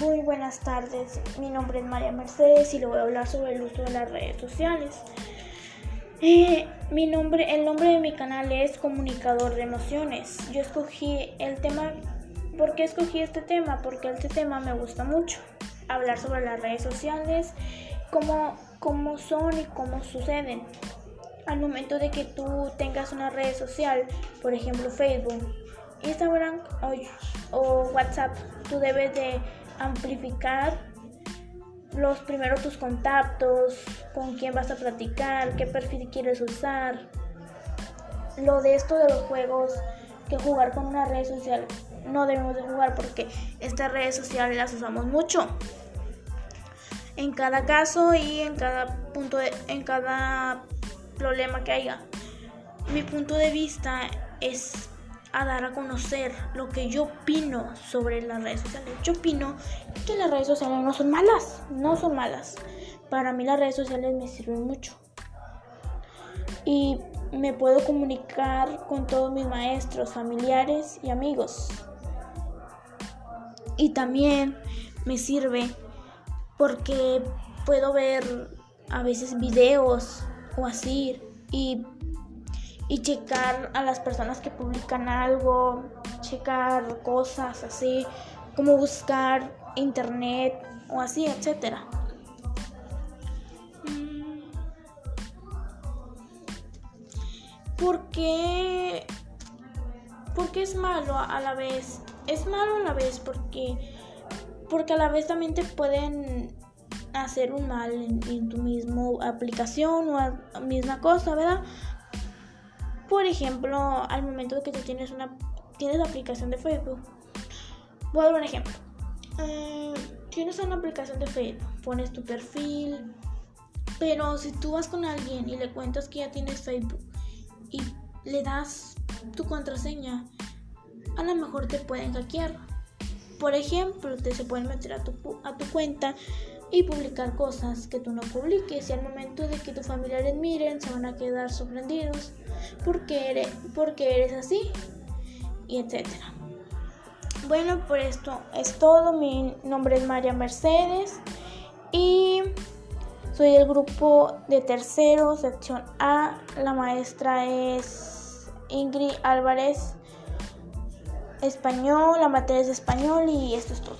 Muy buenas tardes, mi nombre es María Mercedes y le voy a hablar sobre el uso de las redes sociales. Eh, mi nombre, el nombre de mi canal es Comunicador de Emociones. Yo escogí el tema, ¿por qué escogí este tema? Porque este tema me gusta mucho. Hablar sobre las redes sociales, cómo, cómo son y cómo suceden. Al momento de que tú tengas una red social, por ejemplo Facebook, Instagram o, o WhatsApp, tú debes de amplificar los primeros tus contactos, con quién vas a platicar, qué perfil quieres usar. Lo de esto de los juegos, que jugar con una red social no debemos de jugar porque estas redes sociales las usamos mucho. En cada caso y en cada punto de, en cada problema que haya. Mi punto de vista es a dar a conocer lo que yo opino sobre las redes sociales. Yo opino que las redes sociales no son malas, no son malas. Para mí las redes sociales me sirven mucho. Y me puedo comunicar con todos mis maestros, familiares y amigos. Y también me sirve porque puedo ver a veces videos o así y y checar a las personas que publican algo, checar cosas así, como buscar internet o así, etcétera. Mm. ¿Por qué? Porque es malo a la vez. Es malo a la vez porque porque a la vez también te pueden hacer un mal en, tu misma aplicación o a, misma cosa, ¿verdad? Por ejemplo, al momento de que tú tienes una tienes la aplicación de Facebook. Voy a dar un ejemplo. Eh, tienes una aplicación de Facebook, pones tu perfil, pero si tú vas con alguien y le cuentas que ya tienes Facebook y le das tu contraseña, a lo mejor te pueden hackear. Por ejemplo, te se pueden meter a tu, a tu cuenta y publicar cosas que tú no publiques y al momento de que tus familiares miren se van a quedar sorprendidos porque eres, porque eres así y etcétera. Bueno, por esto es todo. Mi nombre es María Mercedes y soy del grupo de tercero, sección A. La maestra es Ingrid Álvarez, español, la materia es español y esto es todo.